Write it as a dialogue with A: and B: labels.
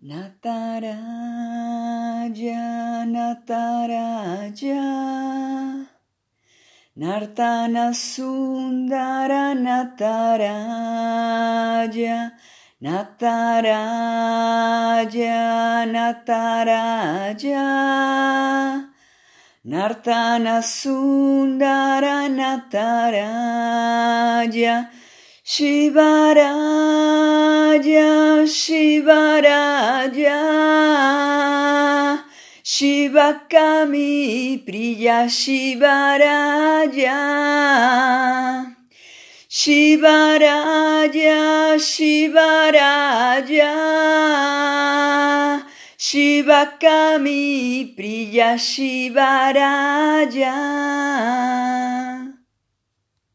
A: Nataraja, Nataraja, Nartana Sundara Nataraja, Nataraja, Nataraja, Nartana Sundara Nataraja, Shivaraja, Shivakami Priya Shivaraja, Shivaraja, Shivaraja, Shivakami Priya Shivaraja.